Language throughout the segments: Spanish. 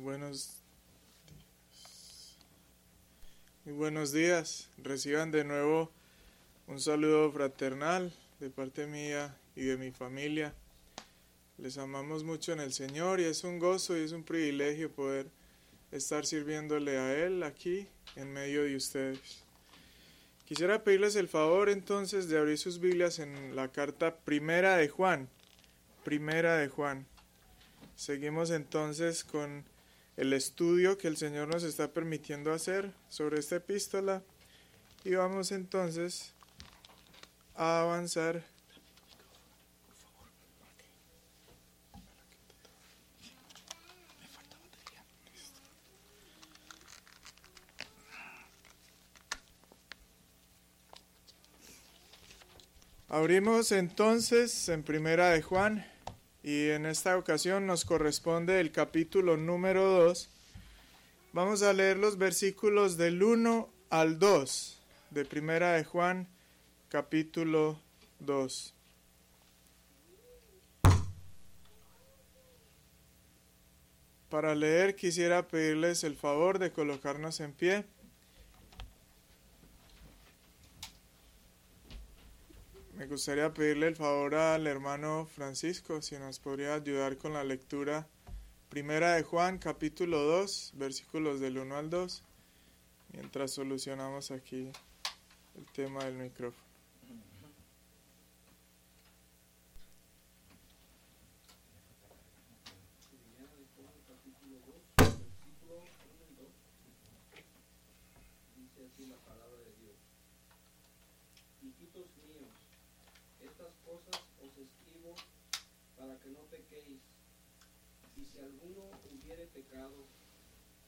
Buenos Muy buenos días. Reciban de nuevo un saludo fraternal de parte mía y de mi familia. Les amamos mucho en el Señor y es un gozo y es un privilegio poder estar sirviéndole a Él aquí en medio de ustedes. Quisiera pedirles el favor entonces de abrir sus Biblias en la carta primera de Juan. Primera de Juan. Seguimos entonces con el estudio que el Señor nos está permitiendo hacer sobre esta epístola y vamos entonces a avanzar. Abrimos entonces en Primera de Juan y en esta ocasión nos corresponde el capítulo número 2. Vamos a leer los versículos del 1 al 2 de Primera de Juan, capítulo 2. Para leer quisiera pedirles el favor de colocarnos en pie. Me gustaría pedirle el favor al hermano Francisco si nos podría ayudar con la lectura primera de Juan capítulo 2 versículos del 1 al 2 mientras solucionamos aquí el tema del micrófono.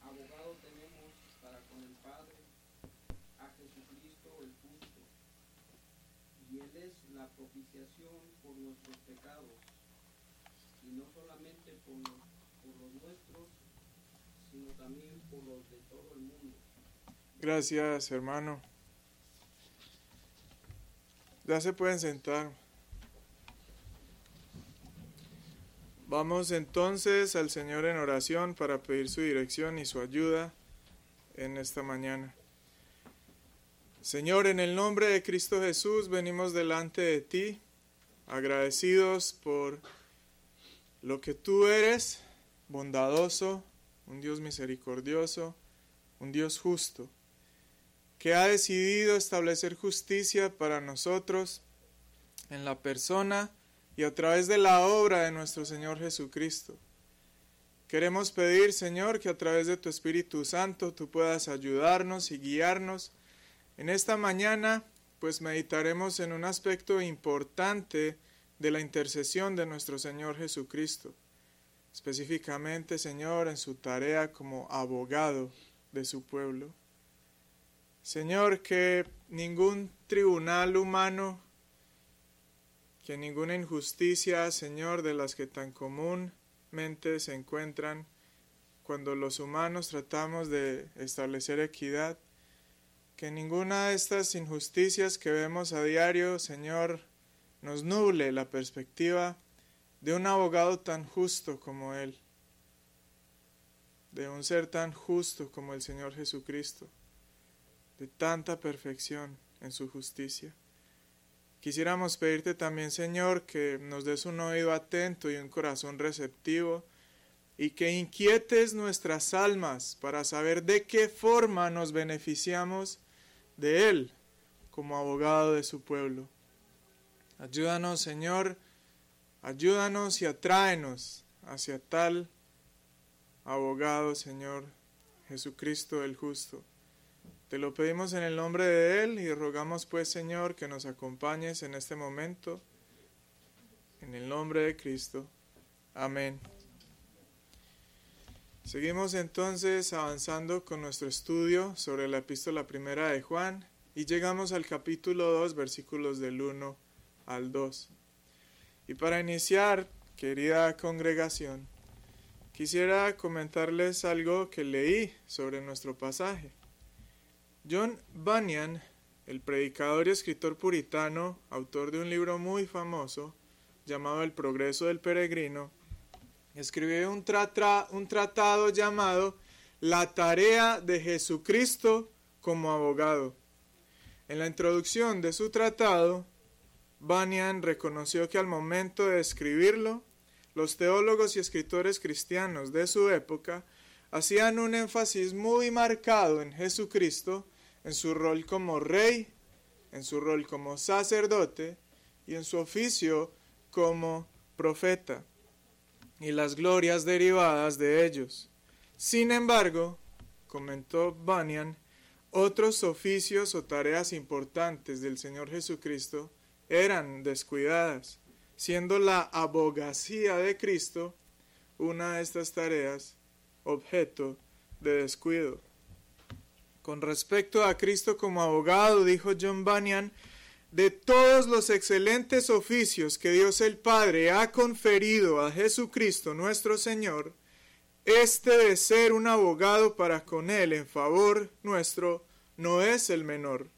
Abogado tenemos para con el Padre a Jesucristo el justo, y Él es la propiciación por nuestros pecados, y no solamente por los, por los nuestros, sino también por los de todo el mundo. Gracias, hermano. Ya se pueden sentar. Vamos entonces al Señor en oración para pedir su dirección y su ayuda en esta mañana. Señor, en el nombre de Cristo Jesús venimos delante de ti, agradecidos por lo que tú eres, bondadoso, un Dios misericordioso, un Dios justo, que ha decidido establecer justicia para nosotros en la persona y a través de la obra de nuestro Señor Jesucristo. Queremos pedir, Señor, que a través de tu Espíritu Santo tú puedas ayudarnos y guiarnos. En esta mañana, pues meditaremos en un aspecto importante de la intercesión de nuestro Señor Jesucristo, específicamente, Señor, en su tarea como abogado de su pueblo. Señor, que ningún tribunal humano que ninguna injusticia, Señor, de las que tan comúnmente se encuentran cuando los humanos tratamos de establecer equidad, que ninguna de estas injusticias que vemos a diario, Señor, nos nuble la perspectiva de un abogado tan justo como Él, de un ser tan justo como el Señor Jesucristo, de tanta perfección en su justicia. Quisiéramos pedirte también, Señor, que nos des un oído atento y un corazón receptivo y que inquietes nuestras almas para saber de qué forma nos beneficiamos de Él como abogado de su pueblo. Ayúdanos, Señor, ayúdanos y atráenos hacia tal abogado, Señor, Jesucristo el justo. Te lo pedimos en el nombre de Él y rogamos pues Señor que nos acompañes en este momento. En el nombre de Cristo. Amén. Seguimos entonces avanzando con nuestro estudio sobre la epístola primera de Juan y llegamos al capítulo 2 versículos del 1 al 2. Y para iniciar, querida congregación, quisiera comentarles algo que leí sobre nuestro pasaje. John Bunyan, el predicador y escritor puritano, autor de un libro muy famoso llamado El progreso del peregrino, escribió un, un tratado llamado La tarea de Jesucristo como abogado. En la introducción de su tratado, Bunyan reconoció que al momento de escribirlo, los teólogos y escritores cristianos de su época hacían un énfasis muy marcado en Jesucristo, en su rol como rey, en su rol como sacerdote y en su oficio como profeta, y las glorias derivadas de ellos. Sin embargo, comentó Bunyan, otros oficios o tareas importantes del Señor Jesucristo eran descuidadas, siendo la abogacía de Cristo una de estas tareas objeto de descuido. Con respecto a Cristo como abogado, dijo John Bunyan, de todos los excelentes oficios que Dios el Padre ha conferido a Jesucristo nuestro Señor, este de ser un abogado para con Él en favor nuestro no es el menor,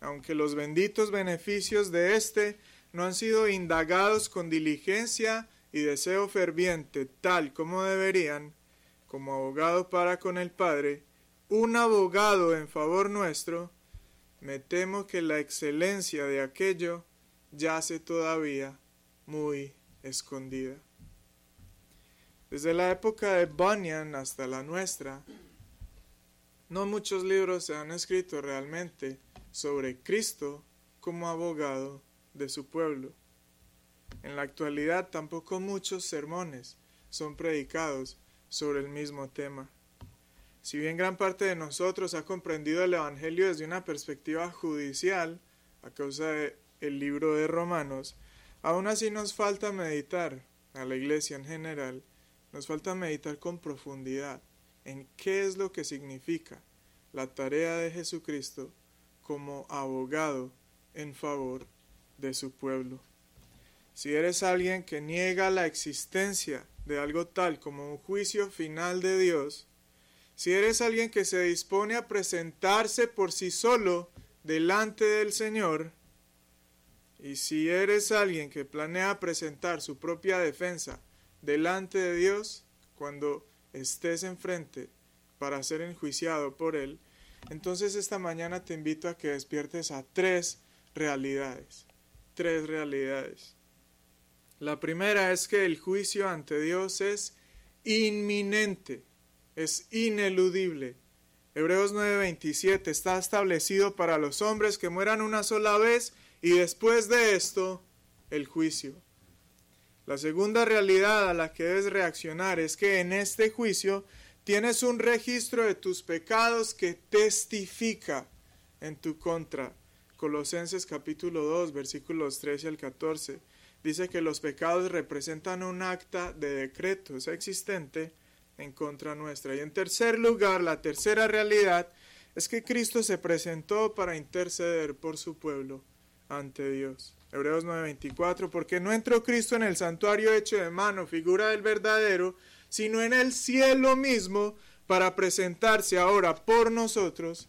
aunque los benditos beneficios de éste no han sido indagados con diligencia y deseo ferviente tal como deberían, como abogado para con el Padre, un abogado en favor nuestro, me temo que la excelencia de aquello yace todavía muy escondida. Desde la época de Bunyan hasta la nuestra, no muchos libros se han escrito realmente sobre Cristo como abogado de su pueblo. En la actualidad tampoco muchos sermones son predicados sobre el mismo tema. Si bien gran parte de nosotros ha comprendido el Evangelio desde una perspectiva judicial, a causa del libro de Romanos, aún así nos falta meditar, a la iglesia en general, nos falta meditar con profundidad en qué es lo que significa la tarea de Jesucristo como abogado en favor de su pueblo. Si eres alguien que niega la existencia de algo tal como un juicio final de Dios, si eres alguien que se dispone a presentarse por sí solo delante del Señor, y si eres alguien que planea presentar su propia defensa delante de Dios cuando estés enfrente para ser enjuiciado por Él, entonces esta mañana te invito a que despiertes a tres realidades. Tres realidades. La primera es que el juicio ante Dios es inminente es ineludible. Hebreos 9:27 está establecido para los hombres que mueran una sola vez y después de esto el juicio. La segunda realidad a la que debes reaccionar es que en este juicio tienes un registro de tus pecados que testifica en tu contra. Colosenses capítulo 2 versículos 13 al 14 dice que los pecados representan un acta de decretos existente en contra nuestra. Y en tercer lugar, la tercera realidad es que Cristo se presentó para interceder por su pueblo ante Dios. Hebreos 9:24, porque no entró Cristo en el santuario hecho de mano, figura del verdadero, sino en el cielo mismo, para presentarse ahora por nosotros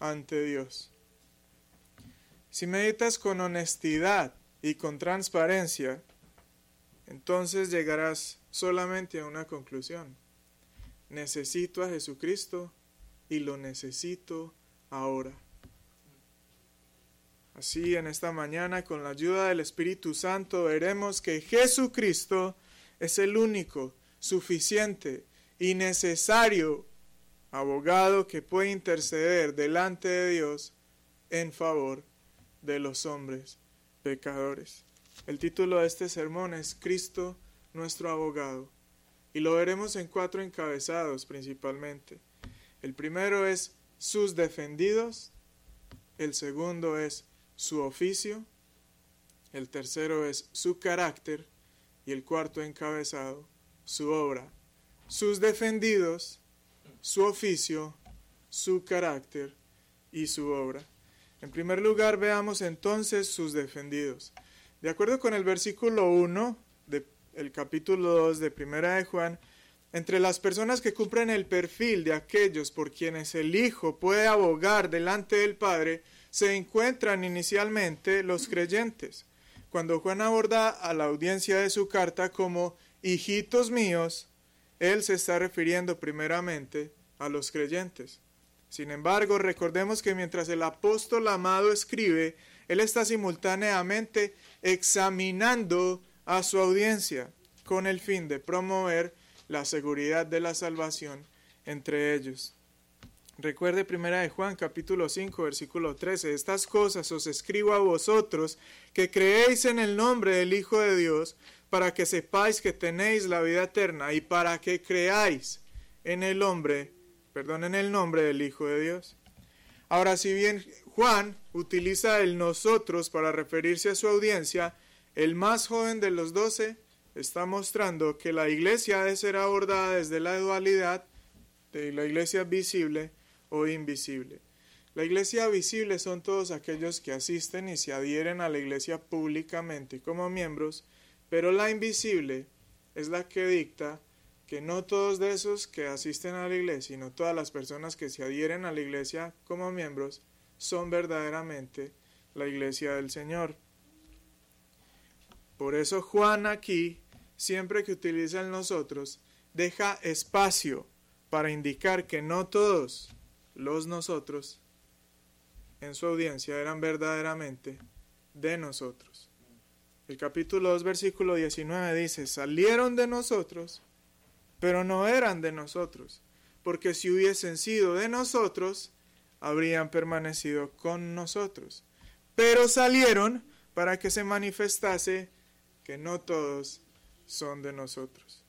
ante Dios. Si meditas con honestidad y con transparencia, entonces llegarás solamente a una conclusión necesito a Jesucristo y lo necesito ahora. Así en esta mañana, con la ayuda del Espíritu Santo, veremos que Jesucristo es el único, suficiente y necesario abogado que puede interceder delante de Dios en favor de los hombres pecadores. El título de este sermón es Cristo nuestro abogado. Y lo veremos en cuatro encabezados principalmente. El primero es sus defendidos, el segundo es su oficio, el tercero es su carácter y el cuarto encabezado, su obra. Sus defendidos, su oficio, su carácter y su obra. En primer lugar, veamos entonces sus defendidos. De acuerdo con el versículo 1 de el capítulo 2 de Primera de Juan, entre las personas que cumplen el perfil de aquellos por quienes el Hijo puede abogar delante del Padre, se encuentran inicialmente los creyentes. Cuando Juan aborda a la audiencia de su carta como hijitos míos, él se está refiriendo primeramente a los creyentes. Sin embargo, recordemos que mientras el apóstol amado escribe, él está simultáneamente examinando a su audiencia con el fin de promover la seguridad de la salvación entre ellos. Recuerde primera de Juan capítulo 5 versículo 13, estas cosas os escribo a vosotros que creéis en el nombre del Hijo de Dios, para que sepáis que tenéis la vida eterna y para que creáis en el hombre, perdón, en el nombre del Hijo de Dios. Ahora, si bien Juan utiliza el nosotros para referirse a su audiencia, el más joven de los doce está mostrando que la iglesia ha de ser abordada desde la dualidad de la iglesia visible o invisible. La iglesia visible son todos aquellos que asisten y se adhieren a la iglesia públicamente como miembros, pero la invisible es la que dicta que no todos de esos que asisten a la iglesia, sino todas las personas que se adhieren a la iglesia como miembros, son verdaderamente la iglesia del Señor. Por eso Juan aquí, siempre que utiliza el nosotros, deja espacio para indicar que no todos los nosotros en su audiencia eran verdaderamente de nosotros. El capítulo 2, versículo 19 dice, salieron de nosotros, pero no eran de nosotros, porque si hubiesen sido de nosotros, habrían permanecido con nosotros. Pero salieron para que se manifestase que no todos son de nosotros.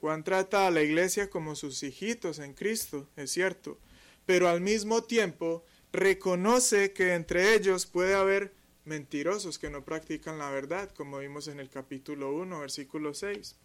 Juan trata a la iglesia como sus hijitos en Cristo, es cierto, pero al mismo tiempo reconoce que entre ellos puede haber mentirosos que no practican la verdad, como vimos en el capítulo 1, versículo 6.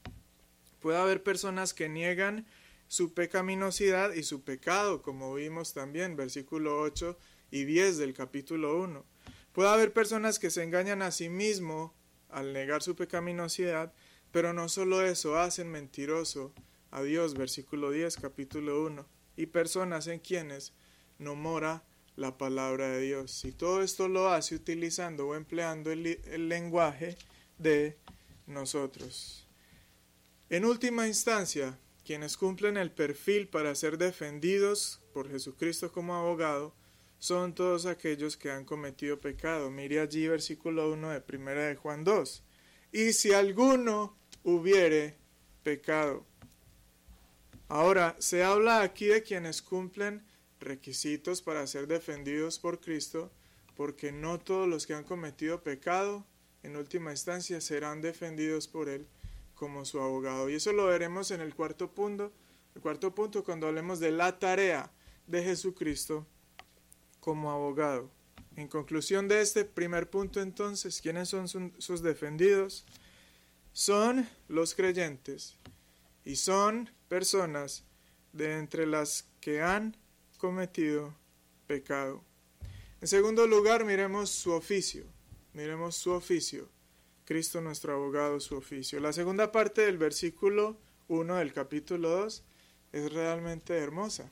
Puede haber personas que niegan su pecaminosidad y su pecado, como vimos también, versículo 8 y 10 del capítulo 1. Puede haber personas que se engañan a sí mismo al negar su pecaminosidad, pero no solo eso, hacen mentiroso a Dios, versículo 10, capítulo 1, y personas en quienes no mora la palabra de Dios. Y todo esto lo hace utilizando o empleando el lenguaje de nosotros. En última instancia, quienes cumplen el perfil para ser defendidos por Jesucristo como abogado son todos aquellos que han cometido pecado. Mire allí versículo 1 de primera de Juan 2. Y si alguno hubiere pecado. Ahora, se habla aquí de quienes cumplen requisitos para ser defendidos por Cristo, porque no todos los que han cometido pecado, en última instancia, serán defendidos por Él como su abogado. Y eso lo veremos en el cuarto punto, el cuarto punto cuando hablemos de la tarea de Jesucristo como abogado. En conclusión de este primer punto entonces, ¿quiénes son sus defendidos? Son los creyentes y son personas de entre las que han cometido pecado. En segundo lugar, miremos su oficio. Miremos su oficio. Cristo nuestro abogado, su oficio. La segunda parte del versículo 1 del capítulo 2 es realmente hermosa.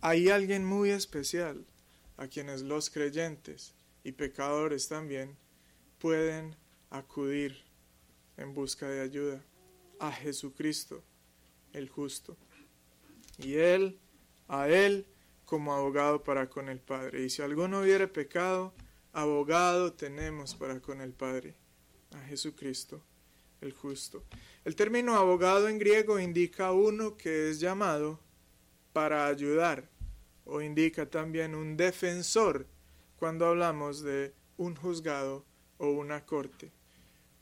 Hay alguien muy especial a quienes los creyentes y pecadores también pueden acudir en busca de ayuda a Jesucristo, el justo. Y Él, a Él como abogado para con el Padre. Y si alguno hubiere pecado, abogado tenemos para con el Padre a Jesucristo, el justo. El término abogado en griego indica uno que es llamado para ayudar o indica también un defensor cuando hablamos de un juzgado o una corte.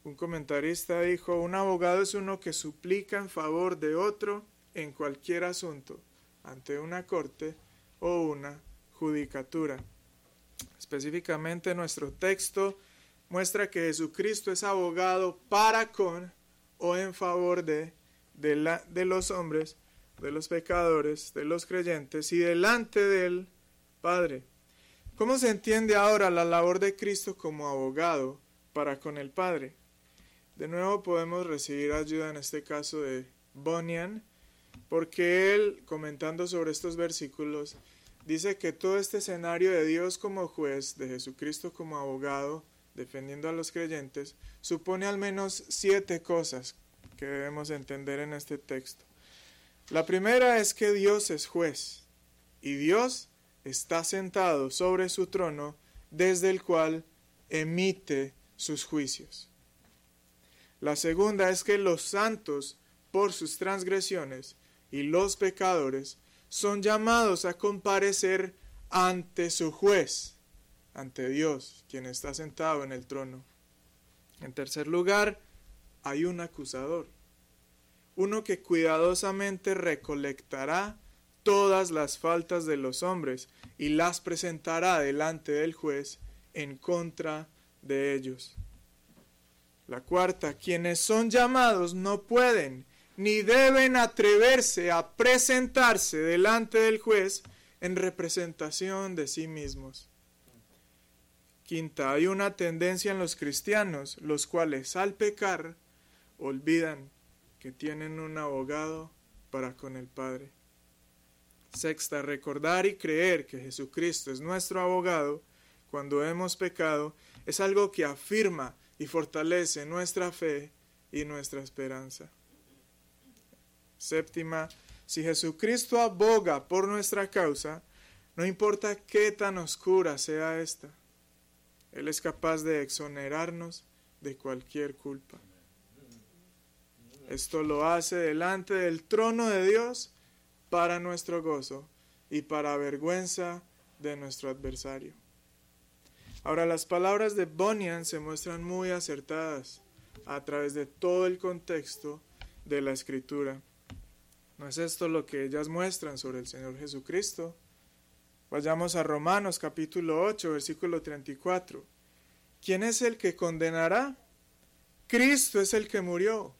Un comentarista dijo, un abogado es uno que suplica en favor de otro en cualquier asunto, ante una corte o una judicatura. Específicamente nuestro texto muestra que Jesucristo es abogado para con o en favor de, de, la, de los hombres, de los pecadores, de los creyentes y delante del Padre. ¿Cómo se entiende ahora la labor de Cristo como abogado para con el Padre? De nuevo podemos recibir ayuda en este caso de Bonian, porque él, comentando sobre estos versículos, dice que todo este escenario de Dios como juez, de Jesucristo como abogado, defendiendo a los creyentes, supone al menos siete cosas que debemos entender en este texto. La primera es que Dios es juez y Dios está sentado sobre su trono desde el cual emite sus juicios. La segunda es que los santos, por sus transgresiones, y los pecadores son llamados a comparecer ante su juez, ante Dios, quien está sentado en el trono. En tercer lugar, hay un acusador, uno que cuidadosamente recolectará todas las faltas de los hombres y las presentará delante del juez en contra de ellos. La cuarta, quienes son llamados no pueden ni deben atreverse a presentarse delante del juez en representación de sí mismos. Quinta, hay una tendencia en los cristianos, los cuales al pecar olvidan que tienen un abogado para con el Padre. Sexta, recordar y creer que Jesucristo es nuestro abogado cuando hemos pecado es algo que afirma y fortalece nuestra fe y nuestra esperanza. Séptima, si Jesucristo aboga por nuestra causa, no importa qué tan oscura sea esta, Él es capaz de exonerarnos de cualquier culpa. Esto lo hace delante del trono de Dios para nuestro gozo y para vergüenza de nuestro adversario. Ahora las palabras de Bonian se muestran muy acertadas a través de todo el contexto de la escritura. ¿No es esto lo que ellas muestran sobre el Señor Jesucristo? Vayamos a Romanos capítulo 8, versículo 34. ¿Quién es el que condenará? Cristo es el que murió,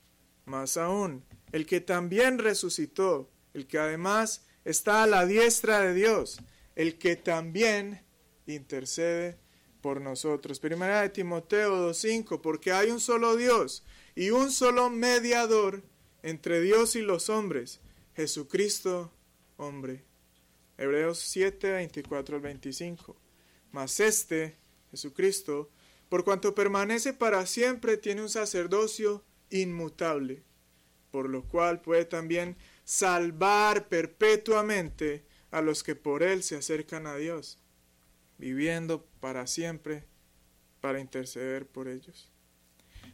más aún, el que también resucitó, el que además está a la diestra de Dios, el que también intercede por nosotros. Primera de Timoteo 2.5, porque hay un solo Dios y un solo mediador entre Dios y los hombres, Jesucristo, hombre. Hebreos 7, 24 al 25. Mas este, Jesucristo, por cuanto permanece para siempre, tiene un sacerdocio inmutable, por lo cual puede también salvar perpetuamente a los que por él se acercan a Dios, viviendo para siempre para interceder por ellos.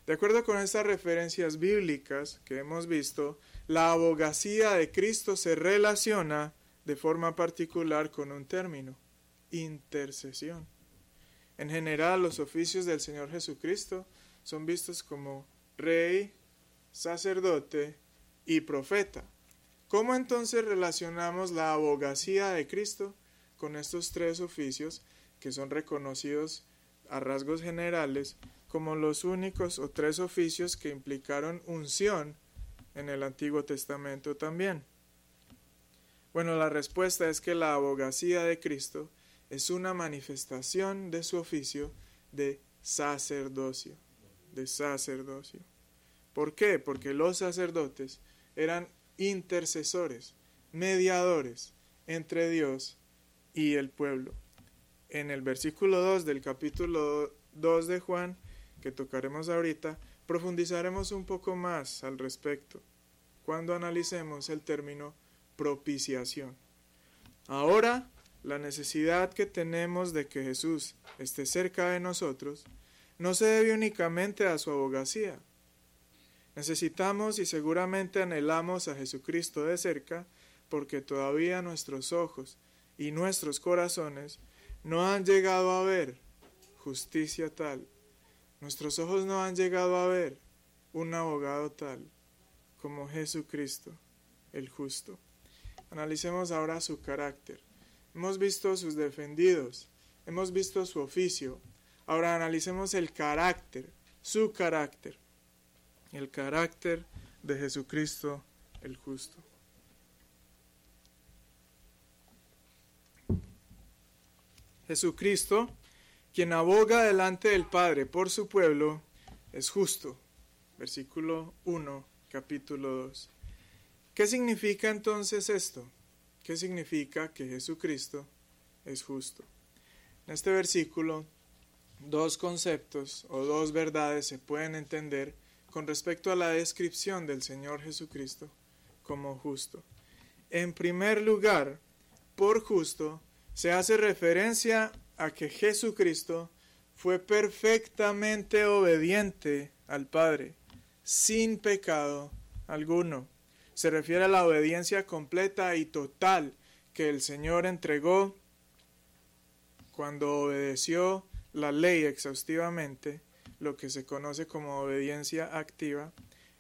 De acuerdo con estas referencias bíblicas que hemos visto, la abogacía de Cristo se relaciona de forma particular con un término, intercesión. En general, los oficios del Señor Jesucristo son vistos como rey, sacerdote y profeta. ¿Cómo entonces relacionamos la abogacía de Cristo con estos tres oficios que son reconocidos a rasgos generales como los únicos o tres oficios que implicaron unción en el Antiguo Testamento también? Bueno, la respuesta es que la abogacía de Cristo es una manifestación de su oficio de sacerdocio, de sacerdocio. ¿Por qué? Porque los sacerdotes eran intercesores, mediadores entre Dios y el pueblo. En el versículo 2 del capítulo 2 de Juan, que tocaremos ahorita, profundizaremos un poco más al respecto cuando analicemos el término propiciación. Ahora, la necesidad que tenemos de que Jesús esté cerca de nosotros no se debe únicamente a su abogacía, Necesitamos y seguramente anhelamos a Jesucristo de cerca porque todavía nuestros ojos y nuestros corazones no han llegado a ver justicia tal. Nuestros ojos no han llegado a ver un abogado tal como Jesucristo, el justo. Analicemos ahora su carácter. Hemos visto sus defendidos, hemos visto su oficio. Ahora analicemos el carácter, su carácter el carácter de Jesucristo el justo. Jesucristo, quien aboga delante del Padre por su pueblo, es justo. Versículo 1, capítulo 2. ¿Qué significa entonces esto? ¿Qué significa que Jesucristo es justo? En este versículo, dos conceptos o dos verdades se pueden entender con respecto a la descripción del Señor Jesucristo como justo. En primer lugar, por justo, se hace referencia a que Jesucristo fue perfectamente obediente al Padre, sin pecado alguno. Se refiere a la obediencia completa y total que el Señor entregó cuando obedeció la ley exhaustivamente, lo que se conoce como obediencia activa,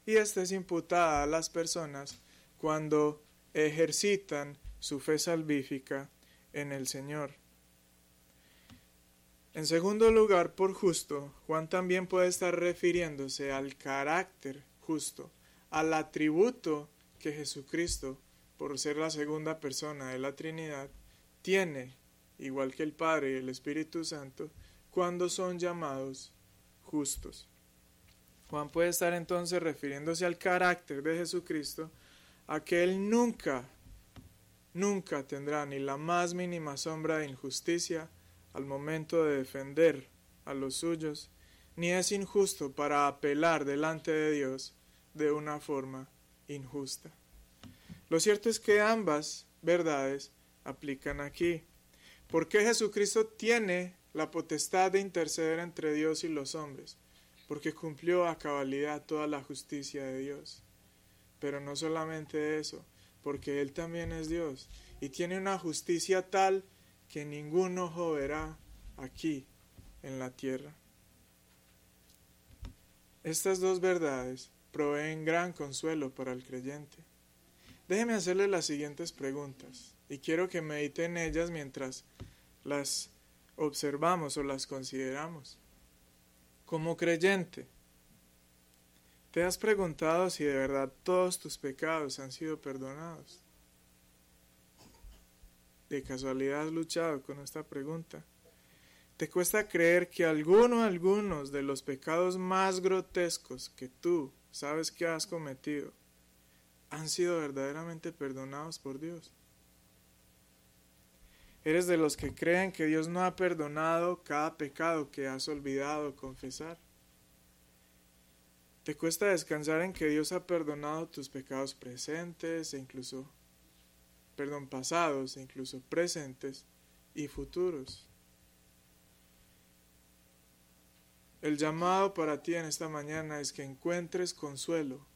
y esta es imputada a las personas cuando ejercitan su fe salvífica en el Señor. En segundo lugar, por justo, Juan también puede estar refiriéndose al carácter justo, al atributo que Jesucristo, por ser la segunda persona de la Trinidad, tiene, igual que el Padre y el Espíritu Santo, cuando son llamados justos. Juan puede estar entonces refiriéndose al carácter de Jesucristo, a que Él nunca, nunca tendrá ni la más mínima sombra de injusticia al momento de defender a los suyos, ni es injusto para apelar delante de Dios de una forma injusta. Lo cierto es que ambas verdades aplican aquí. porque Jesucristo tiene la potestad de interceder entre Dios y los hombres? Porque cumplió a cabalidad toda la justicia de Dios. Pero no solamente eso, porque Él también es Dios y tiene una justicia tal que ningún ojo verá aquí en la tierra. Estas dos verdades proveen gran consuelo para el creyente. Déjeme hacerle las siguientes preguntas y quiero que medite en ellas mientras las observamos o las consideramos. Como creyente, ¿te has preguntado si de verdad todos tus pecados han sido perdonados? ¿De casualidad has luchado con esta pregunta? ¿Te cuesta creer que alguno algunos de los pecados más grotescos que tú sabes que has cometido han sido verdaderamente perdonados por Dios? ¿Eres de los que creen que Dios no ha perdonado cada pecado que has olvidado confesar? ¿Te cuesta descansar en que Dios ha perdonado tus pecados presentes e incluso, perdón, pasados e incluso presentes y futuros? El llamado para ti en esta mañana es que encuentres consuelo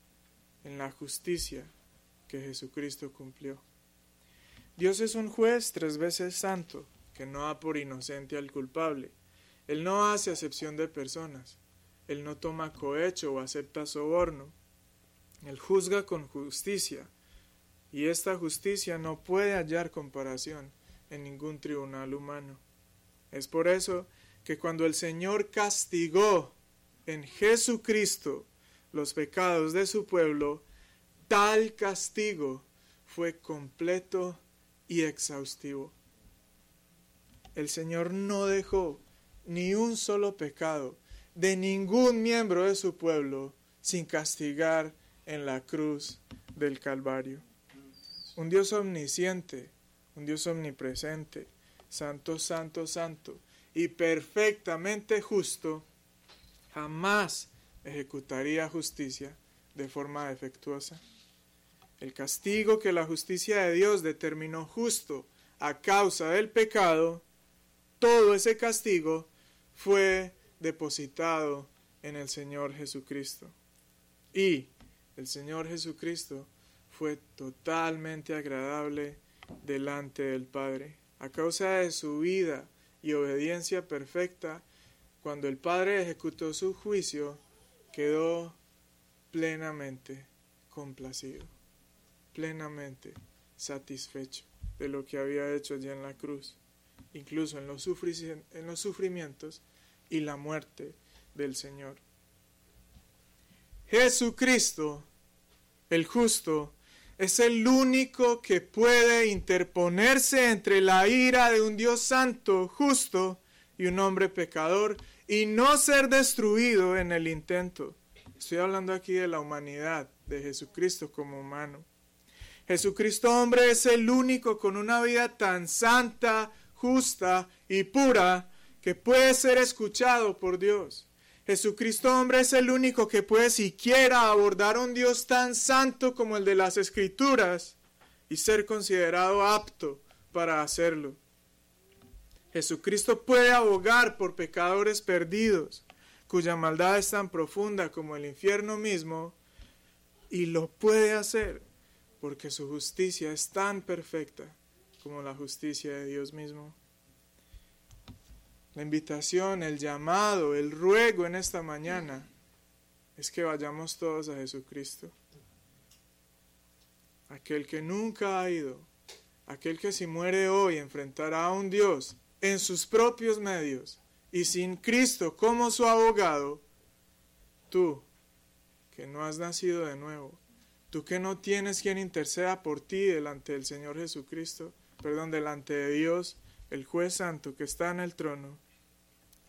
en la justicia que Jesucristo cumplió. Dios es un juez tres veces santo, que no da por inocente al culpable. Él no hace acepción de personas. Él no toma cohecho o acepta soborno. Él juzga con justicia, y esta justicia no puede hallar comparación en ningún tribunal humano. Es por eso que cuando el Señor castigó en Jesucristo los pecados de su pueblo, tal castigo fue completo y exhaustivo. El Señor no dejó ni un solo pecado de ningún miembro de su pueblo sin castigar en la cruz del Calvario. Un Dios omnisciente, un Dios omnipresente, santo, santo, santo y perfectamente justo, jamás ejecutaría justicia de forma defectuosa. El castigo que la justicia de Dios determinó justo a causa del pecado, todo ese castigo fue depositado en el Señor Jesucristo. Y el Señor Jesucristo fue totalmente agradable delante del Padre. A causa de su vida y obediencia perfecta, cuando el Padre ejecutó su juicio, quedó plenamente complacido plenamente satisfecho de lo que había hecho allí en la cruz, incluso en los, en los sufrimientos y la muerte del Señor. Jesucristo, el justo, es el único que puede interponerse entre la ira de un Dios santo, justo, y un hombre pecador, y no ser destruido en el intento. Estoy hablando aquí de la humanidad, de Jesucristo como humano. Jesucristo hombre es el único con una vida tan santa, justa y pura que puede ser escuchado por Dios. Jesucristo hombre es el único que puede siquiera abordar un Dios tan santo como el de las Escrituras y ser considerado apto para hacerlo. Jesucristo puede abogar por pecadores perdidos, cuya maldad es tan profunda como el infierno mismo, y lo puede hacer porque su justicia es tan perfecta como la justicia de Dios mismo. La invitación, el llamado, el ruego en esta mañana es que vayamos todos a Jesucristo. Aquel que nunca ha ido, aquel que si muere hoy enfrentará a un Dios en sus propios medios y sin Cristo como su abogado, tú que no has nacido de nuevo, tú que no tienes quien interceda por ti delante del Señor Jesucristo, perdón, delante de Dios, el juez santo que está en el trono,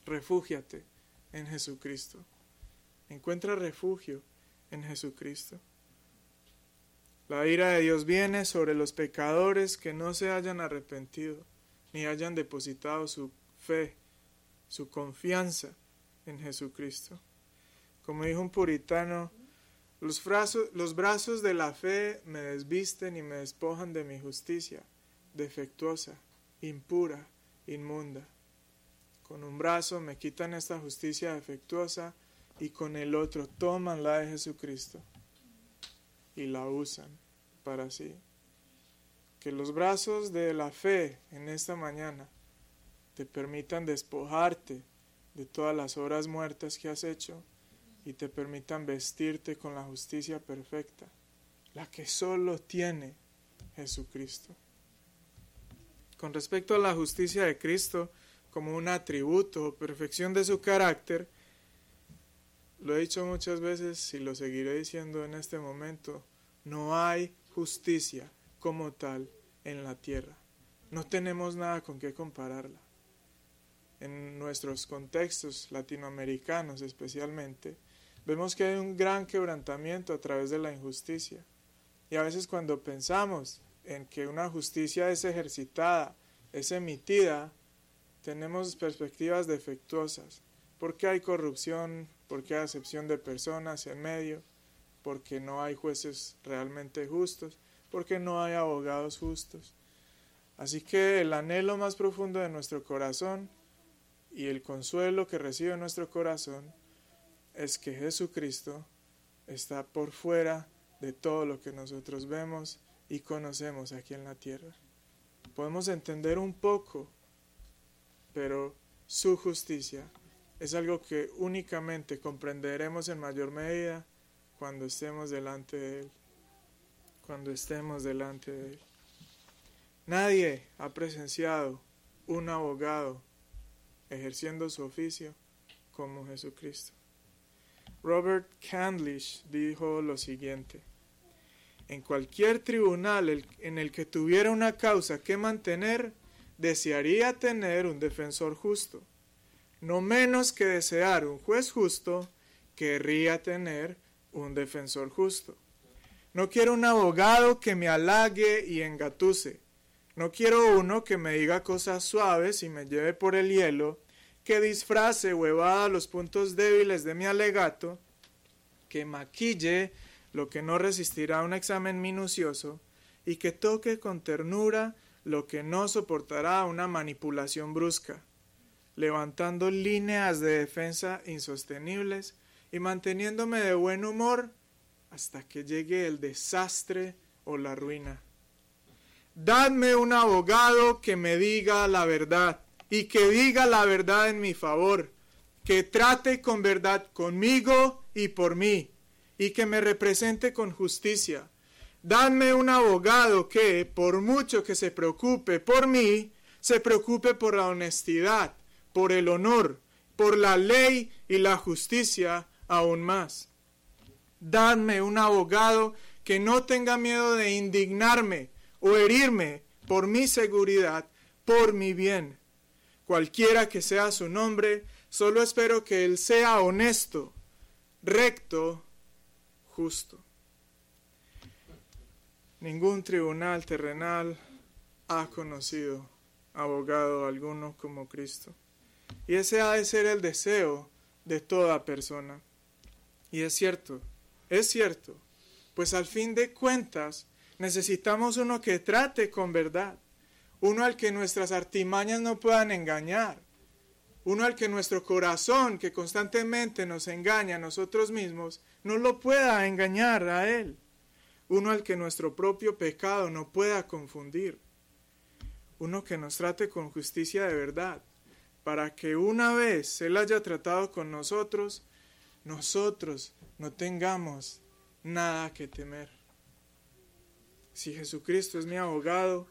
refúgiate en Jesucristo. Encuentra refugio en Jesucristo. La ira de Dios viene sobre los pecadores que no se hayan arrepentido ni hayan depositado su fe, su confianza en Jesucristo. Como dijo un puritano, los los brazos de la fe me desvisten y me despojan de mi justicia, defectuosa, impura, inmunda. Con un brazo me quitan esta justicia defectuosa y con el otro toman la de Jesucristo y la usan para sí. Que los brazos de la fe en esta mañana te permitan despojarte de todas las horas muertas que has hecho y te permitan vestirte con la justicia perfecta, la que solo tiene Jesucristo. Con respecto a la justicia de Cristo como un atributo o perfección de su carácter, lo he dicho muchas veces y lo seguiré diciendo en este momento, no hay justicia como tal en la tierra. No tenemos nada con qué compararla. En nuestros contextos latinoamericanos especialmente, vemos que hay un gran quebrantamiento a través de la injusticia. Y a veces cuando pensamos en que una justicia es ejercitada, es emitida, tenemos perspectivas defectuosas. porque hay corrupción? porque hay acepción de personas en medio? porque no hay jueces realmente justos, porque no hay abogados justos. Así que el anhelo más profundo de nuestro corazón y el consuelo que recibe nuestro corazón es que Jesucristo está por fuera de todo lo que nosotros vemos y conocemos aquí en la tierra. Podemos entender un poco, pero su justicia es algo que únicamente comprenderemos en mayor medida cuando estemos delante de Él. Cuando estemos delante de Él. Nadie ha presenciado un abogado ejerciendo su oficio como Jesucristo. Robert Candlish dijo lo siguiente. En cualquier tribunal en el que tuviera una causa que mantener, desearía tener un defensor justo. No menos que desear un juez justo, querría tener un defensor justo. No quiero un abogado que me halague y engatuse. No quiero uno que me diga cosas suaves y me lleve por el hielo, que disfrace huevada los puntos débiles de mi alegato, que maquille lo que no resistirá un examen minucioso y que toque con ternura lo que no soportará una manipulación brusca, levantando líneas de defensa insostenibles y manteniéndome de buen humor hasta que llegue el desastre o la ruina. Dadme un abogado que me diga la verdad y que diga la verdad en mi favor, que trate con verdad conmigo y por mí, y que me represente con justicia. Dadme un abogado que, por mucho que se preocupe por mí, se preocupe por la honestidad, por el honor, por la ley y la justicia aún más. Dadme un abogado que no tenga miedo de indignarme o herirme por mi seguridad, por mi bien. Cualquiera que sea su nombre, solo espero que él sea honesto, recto, justo. Ningún tribunal terrenal ha conocido abogado alguno como Cristo. Y ese ha de ser el deseo de toda persona. Y es cierto, es cierto, pues al fin de cuentas necesitamos uno que trate con verdad, uno al que nuestras artimañas no puedan engañar, uno al que nuestro corazón, que constantemente nos engaña a nosotros mismos, no lo pueda engañar a Él, uno al que nuestro propio pecado no pueda confundir, uno que nos trate con justicia de verdad, para que una vez Él haya tratado con nosotros, nosotros no tengamos nada que temer. Si Jesucristo es mi abogado,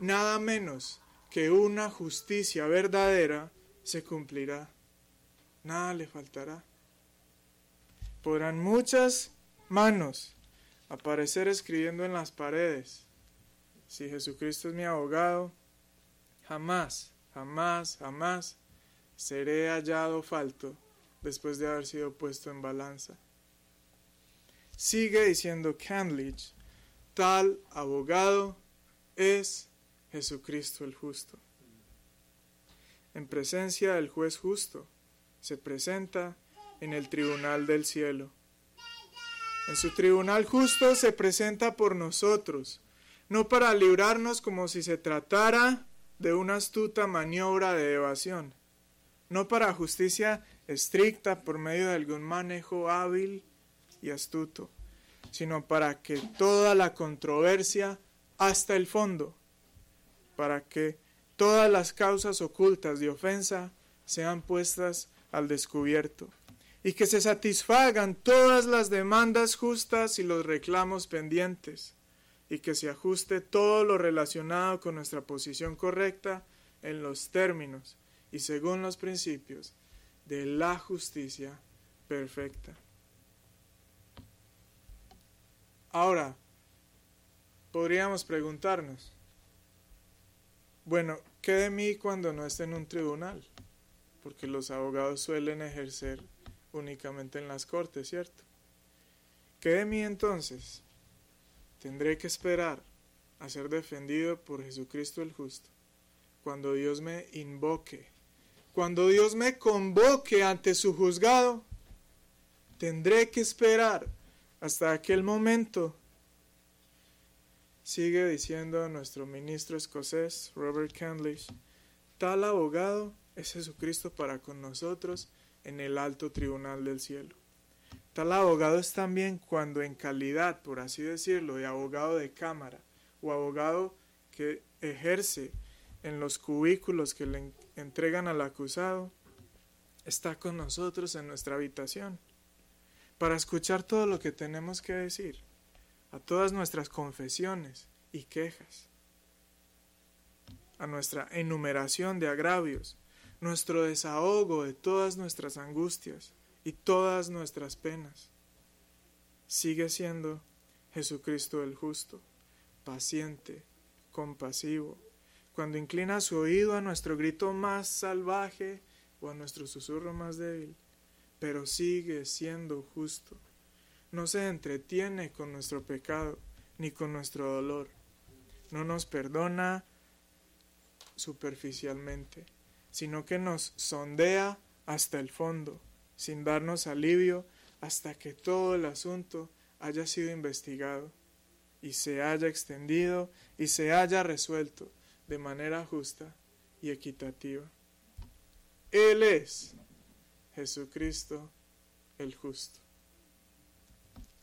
nada menos que una justicia verdadera se cumplirá. Nada le faltará. Podrán muchas manos aparecer escribiendo en las paredes. Si Jesucristo es mi abogado, jamás, jamás, jamás seré hallado falto después de haber sido puesto en balanza. Sigue diciendo Candledge, tal abogado es Jesucristo el justo. En presencia del juez justo, se presenta en el tribunal del cielo. En su tribunal justo se presenta por nosotros, no para librarnos como si se tratara de una astuta maniobra de evasión, no para justicia estricta por medio de algún manejo hábil y astuto, sino para que toda la controversia hasta el fondo, para que todas las causas ocultas de ofensa sean puestas al descubierto, y que se satisfagan todas las demandas justas y los reclamos pendientes, y que se ajuste todo lo relacionado con nuestra posición correcta en los términos y según los principios de la justicia perfecta. Ahora, podríamos preguntarnos, bueno, ¿qué de mí cuando no esté en un tribunal? Porque los abogados suelen ejercer únicamente en las cortes, ¿cierto? ¿Qué de mí entonces? Tendré que esperar a ser defendido por Jesucristo el justo, cuando Dios me invoque cuando Dios me convoque ante su juzgado, tendré que esperar hasta aquel momento. Sigue diciendo nuestro ministro escocés, Robert Candlish, tal abogado es Jesucristo para con nosotros en el alto tribunal del cielo. Tal abogado es también cuando en calidad, por así decirlo, de abogado de cámara o abogado que ejerce en los cubículos que le entregan al acusado, está con nosotros en nuestra habitación para escuchar todo lo que tenemos que decir, a todas nuestras confesiones y quejas, a nuestra enumeración de agravios, nuestro desahogo de todas nuestras angustias y todas nuestras penas. Sigue siendo Jesucristo el justo, paciente, compasivo, cuando inclina su oído a nuestro grito más salvaje o a nuestro susurro más débil, pero sigue siendo justo. No se entretiene con nuestro pecado ni con nuestro dolor. No nos perdona superficialmente, sino que nos sondea hasta el fondo, sin darnos alivio hasta que todo el asunto haya sido investigado y se haya extendido y se haya resuelto de manera justa y equitativa. Él es Jesucristo el justo.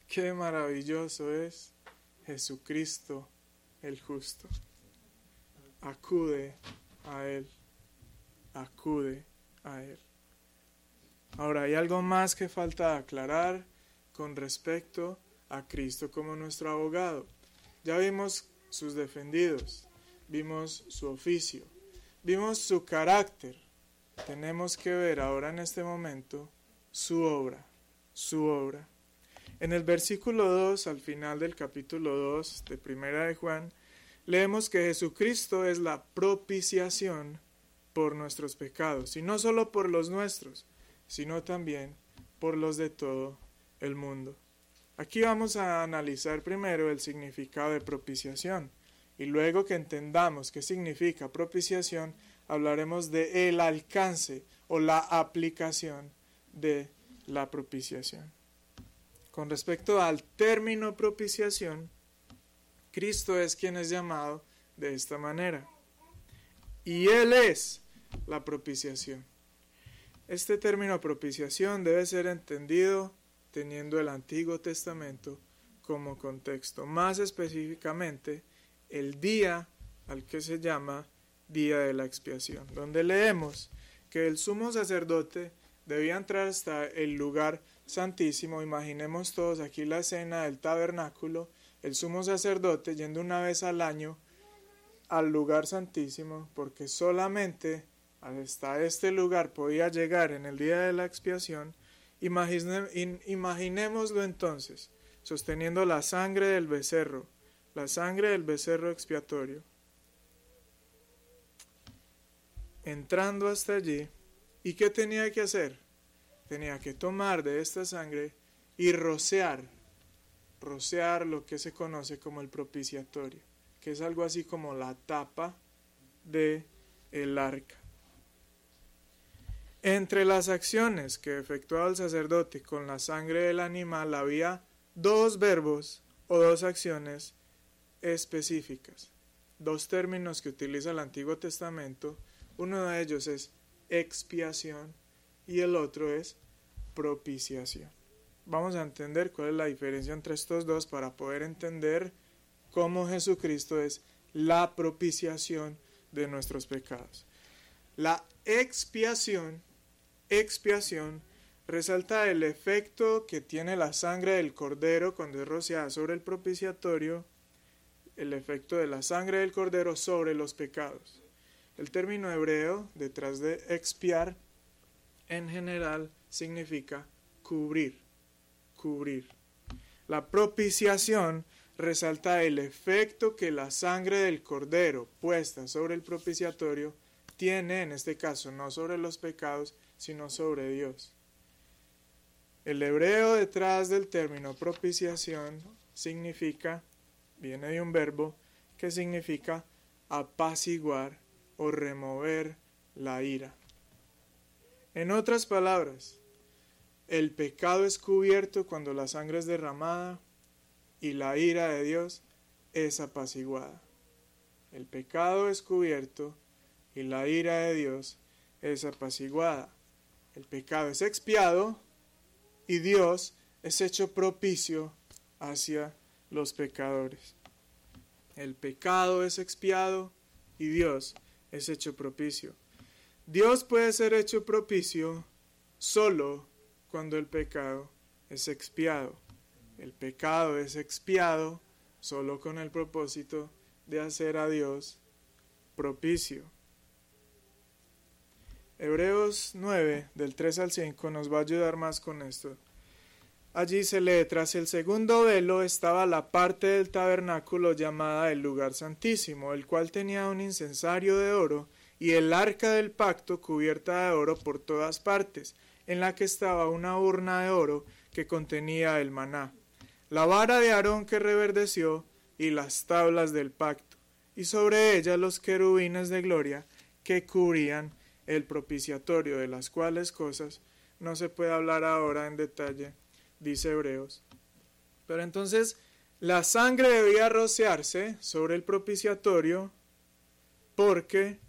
Qué maravilloso es Jesucristo el justo. Acude a Él. Acude a Él. Ahora, hay algo más que falta aclarar con respecto a Cristo como nuestro abogado. Ya vimos sus defendidos, vimos su oficio, vimos su carácter. Tenemos que ver ahora en este momento su obra, su obra. En el versículo 2, al final del capítulo 2 de Primera de Juan, leemos que Jesucristo es la propiciación por nuestros pecados, y no solo por los nuestros, sino también por los de todo el mundo. Aquí vamos a analizar primero el significado de propiciación y luego que entendamos qué significa propiciación, hablaremos de el alcance o la aplicación de la propiciación. Con respecto al término propiciación, Cristo es quien es llamado de esta manera. Y Él es la propiciación. Este término propiciación debe ser entendido teniendo el Antiguo Testamento como contexto, más específicamente el día al que se llama día de la expiación, donde leemos que el sumo sacerdote debía entrar hasta el lugar santísimo. Imaginemos todos aquí la escena del tabernáculo, el sumo sacerdote yendo una vez al año al lugar santísimo, porque solamente hasta este lugar podía llegar en el día de la expiación. imaginémoslo entonces, sosteniendo la sangre del becerro, la sangre del becerro expiatorio entrando hasta allí, ¿y qué tenía que hacer? Tenía que tomar de esta sangre y rociar, rociar lo que se conoce como el propiciatorio, que es algo así como la tapa de el arca. Entre las acciones que efectuaba el sacerdote con la sangre del animal había dos verbos o dos acciones específicas, dos términos que utiliza el Antiguo Testamento uno de ellos es expiación y el otro es propiciación. Vamos a entender cuál es la diferencia entre estos dos para poder entender cómo Jesucristo es la propiciación de nuestros pecados. La expiación, expiación, resalta el efecto que tiene la sangre del cordero cuando es rociada sobre el propiciatorio, el efecto de la sangre del cordero sobre los pecados. El término hebreo detrás de expiar en general significa cubrir, cubrir. La propiciación resalta el efecto que la sangre del cordero puesta sobre el propiciatorio tiene, en este caso, no sobre los pecados, sino sobre Dios. El hebreo detrás del término propiciación significa, viene de un verbo que significa apaciguar o remover la ira. En otras palabras, el pecado es cubierto cuando la sangre es derramada y la ira de Dios es apaciguada. El pecado es cubierto y la ira de Dios es apaciguada. El pecado es expiado y Dios es hecho propicio hacia los pecadores. El pecado es expiado y Dios es hecho propicio. Dios puede ser hecho propicio solo cuando el pecado es expiado. El pecado es expiado solo con el propósito de hacer a Dios propicio. Hebreos 9, del 3 al 5, nos va a ayudar más con esto. Allí se lee, tras el segundo velo estaba la parte del tabernáculo llamada el lugar santísimo, el cual tenía un incensario de oro y el arca del pacto cubierta de oro por todas partes, en la que estaba una urna de oro que contenía el maná, la vara de Aarón que reverdeció y las tablas del pacto, y sobre ella los querubines de gloria que cubrían el propiciatorio, de las cuales cosas no se puede hablar ahora en detalle dice Hebreos. Pero entonces la sangre debía rociarse sobre el propiciatorio porque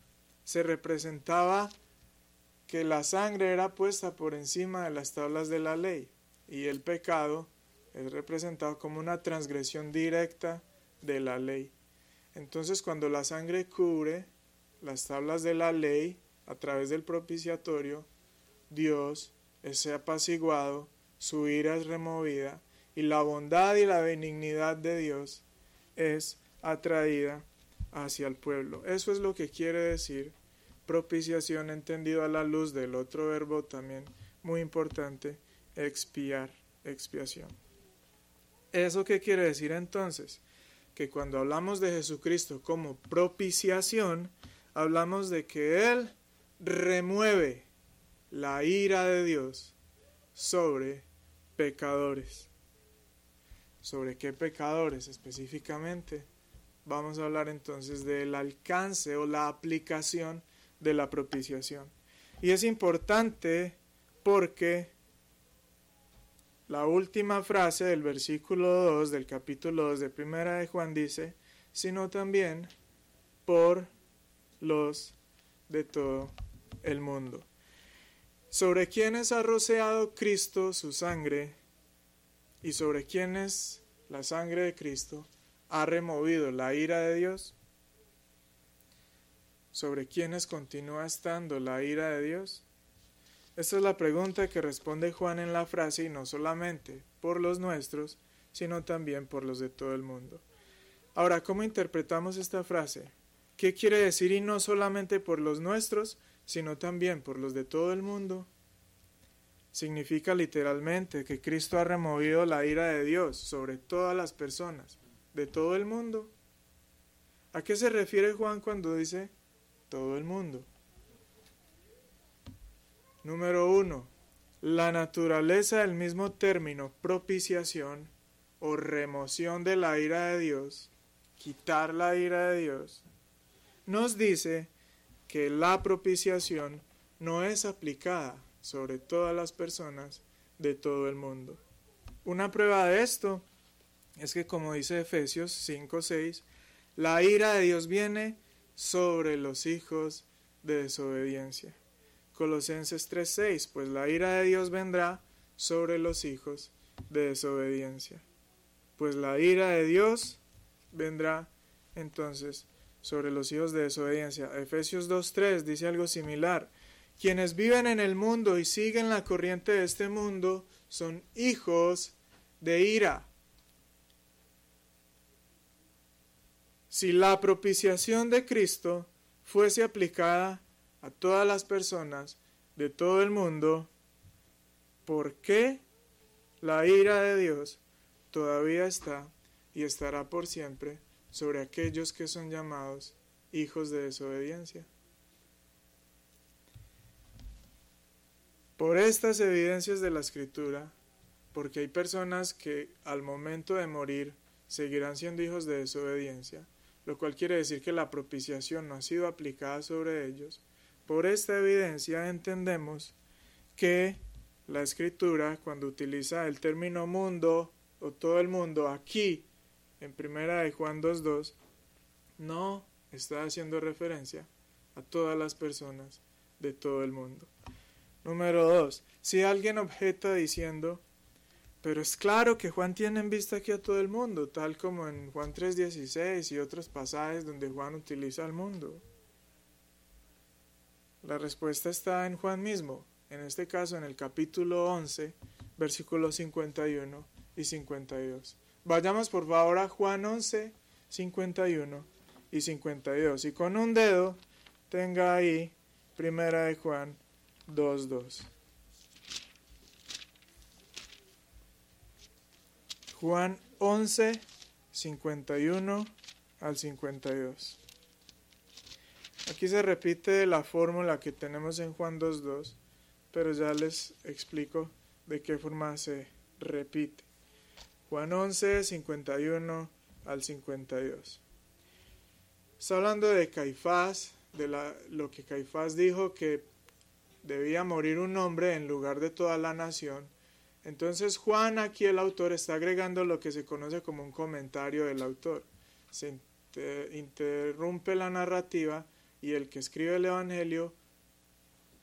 se representaba que la sangre era puesta por encima de las tablas de la ley y el pecado es representado como una transgresión directa de la ley. Entonces cuando la sangre cubre las tablas de la ley a través del propiciatorio, Dios es apaciguado su ira es removida y la bondad y la benignidad de Dios es atraída hacia el pueblo. Eso es lo que quiere decir propiciación entendido a la luz del otro verbo también muy importante, expiar, expiación. ¿Eso qué quiere decir entonces? Que cuando hablamos de Jesucristo como propiciación, hablamos de que Él remueve la ira de Dios sobre pecadores. ¿Sobre qué pecadores específicamente? Vamos a hablar entonces del alcance o la aplicación de la propiciación. Y es importante porque la última frase del versículo 2 del capítulo 2 de Primera de Juan dice, sino también por los de todo el mundo. Sobre quienes ha rociado Cristo su sangre y sobre quienes la sangre de Cristo ha removido la ira de Dios. Sobre quienes continúa estando la ira de Dios. Esta es la pregunta que responde Juan en la frase y no solamente por los nuestros, sino también por los de todo el mundo. Ahora, ¿cómo interpretamos esta frase? ¿Qué quiere decir y no solamente por los nuestros, sino también por los de todo el mundo? Significa literalmente que Cristo ha removido la ira de Dios sobre todas las personas, de todo el mundo. ¿A qué se refiere Juan cuando dice todo el mundo? Número uno, la naturaleza del mismo término propiciación o remoción de la ira de Dios quitar la ira de Dios, nos dice que la propiciación no es aplicada sobre todas las personas de todo el mundo. Una prueba de esto es que, como dice Efesios 5:6, la ira de Dios viene sobre los hijos de desobediencia. Colosenses 3:6, pues la ira de Dios vendrá sobre los hijos de desobediencia. Pues la ira de Dios vendrá entonces sobre los hijos de desobediencia. Efesios 2.3 dice algo similar. Quienes viven en el mundo y siguen la corriente de este mundo son hijos de ira. Si la propiciación de Cristo fuese aplicada a todas las personas de todo el mundo, ¿por qué la ira de Dios todavía está y estará por siempre sobre aquellos que son llamados hijos de desobediencia. Por estas evidencias de la escritura, porque hay personas que al momento de morir seguirán siendo hijos de desobediencia, lo cual quiere decir que la propiciación no ha sido aplicada sobre ellos, por esta evidencia entendemos que la escritura, cuando utiliza el término mundo o todo el mundo aquí en primera de Juan 2.2 no está haciendo referencia a todas las personas de todo el mundo. Número 2. Si alguien objeta diciendo, pero es claro que Juan tiene en vista aquí a todo el mundo, tal como en Juan 3.16 y otros pasajes donde Juan utiliza al mundo. La respuesta está en Juan mismo, en este caso en el capítulo 11, versículos 51 y 52. Vayamos por favor a Juan 11, 51 y 52. Y con un dedo tenga ahí primera de Juan 2, 2. Juan 11, 51 al 52. Aquí se repite la fórmula que tenemos en Juan 2.2, pero ya les explico de qué forma se repite. Juan 11, 51 al 52. Está hablando de Caifás, de la, lo que Caifás dijo que debía morir un hombre en lugar de toda la nación. Entonces Juan aquí el autor está agregando lo que se conoce como un comentario del autor. Se interrumpe la narrativa y el que escribe el Evangelio